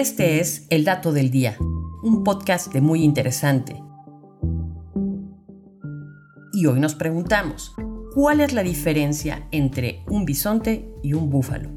Este es El Dato del Día, un podcast muy interesante. Y hoy nos preguntamos, ¿cuál es la diferencia entre un bisonte y un búfalo?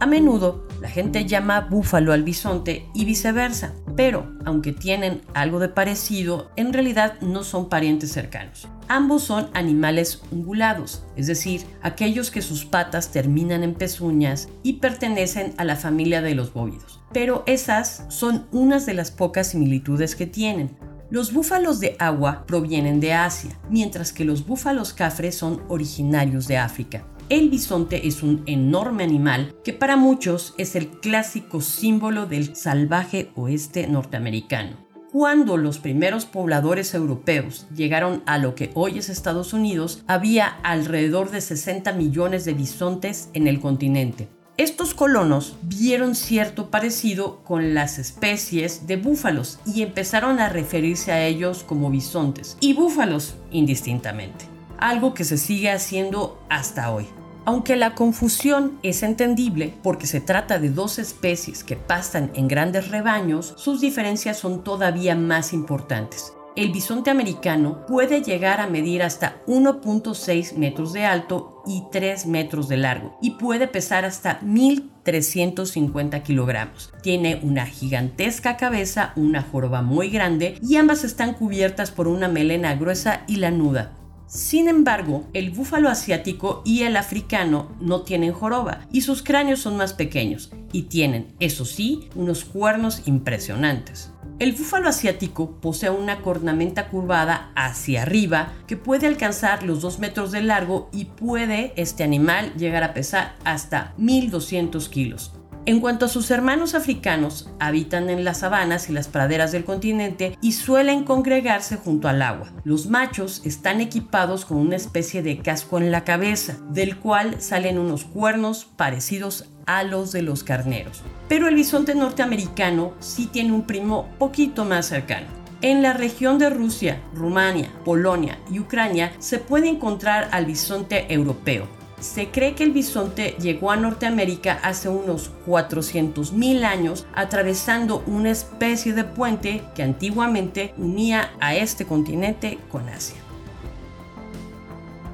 A menudo la gente llama búfalo al bisonte y viceversa, pero aunque tienen algo de parecido, en realidad no son parientes cercanos. Ambos son animales ungulados, es decir, aquellos que sus patas terminan en pezuñas y pertenecen a la familia de los bóvidos. Pero esas son unas de las pocas similitudes que tienen. Los búfalos de agua provienen de Asia, mientras que los búfalos cafres son originarios de África. El bisonte es un enorme animal que para muchos es el clásico símbolo del salvaje oeste norteamericano. Cuando los primeros pobladores europeos llegaron a lo que hoy es Estados Unidos, había alrededor de 60 millones de bisontes en el continente. Estos colonos vieron cierto parecido con las especies de búfalos y empezaron a referirse a ellos como bisontes y búfalos indistintamente algo que se sigue haciendo hasta hoy. Aunque la confusión es entendible porque se trata de dos especies que pastan en grandes rebaños, sus diferencias son todavía más importantes. El bisonte americano puede llegar a medir hasta 1.6 metros de alto y 3 metros de largo y puede pesar hasta 1.350 kilogramos. Tiene una gigantesca cabeza, una joroba muy grande y ambas están cubiertas por una melena gruesa y lanuda. Sin embargo, el búfalo asiático y el africano no tienen joroba y sus cráneos son más pequeños y tienen, eso sí, unos cuernos impresionantes. El búfalo asiático posee una cornamenta curvada hacia arriba que puede alcanzar los 2 metros de largo y puede este animal llegar a pesar hasta 1200 kilos. En cuanto a sus hermanos africanos, habitan en las sabanas y las praderas del continente y suelen congregarse junto al agua. Los machos están equipados con una especie de casco en la cabeza, del cual salen unos cuernos parecidos a los de los carneros. Pero el bisonte norteamericano sí tiene un primo poquito más cercano. En la región de Rusia, Rumania, Polonia y Ucrania se puede encontrar al bisonte europeo, se cree que el bisonte llegó a Norteamérica hace unos 400.000 años atravesando una especie de puente que antiguamente unía a este continente con Asia.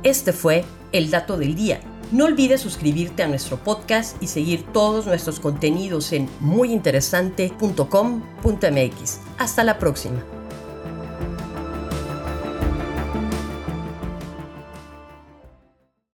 Este fue el dato del día. No olvides suscribirte a nuestro podcast y seguir todos nuestros contenidos en muyinteresante.com.mx. Hasta la próxima.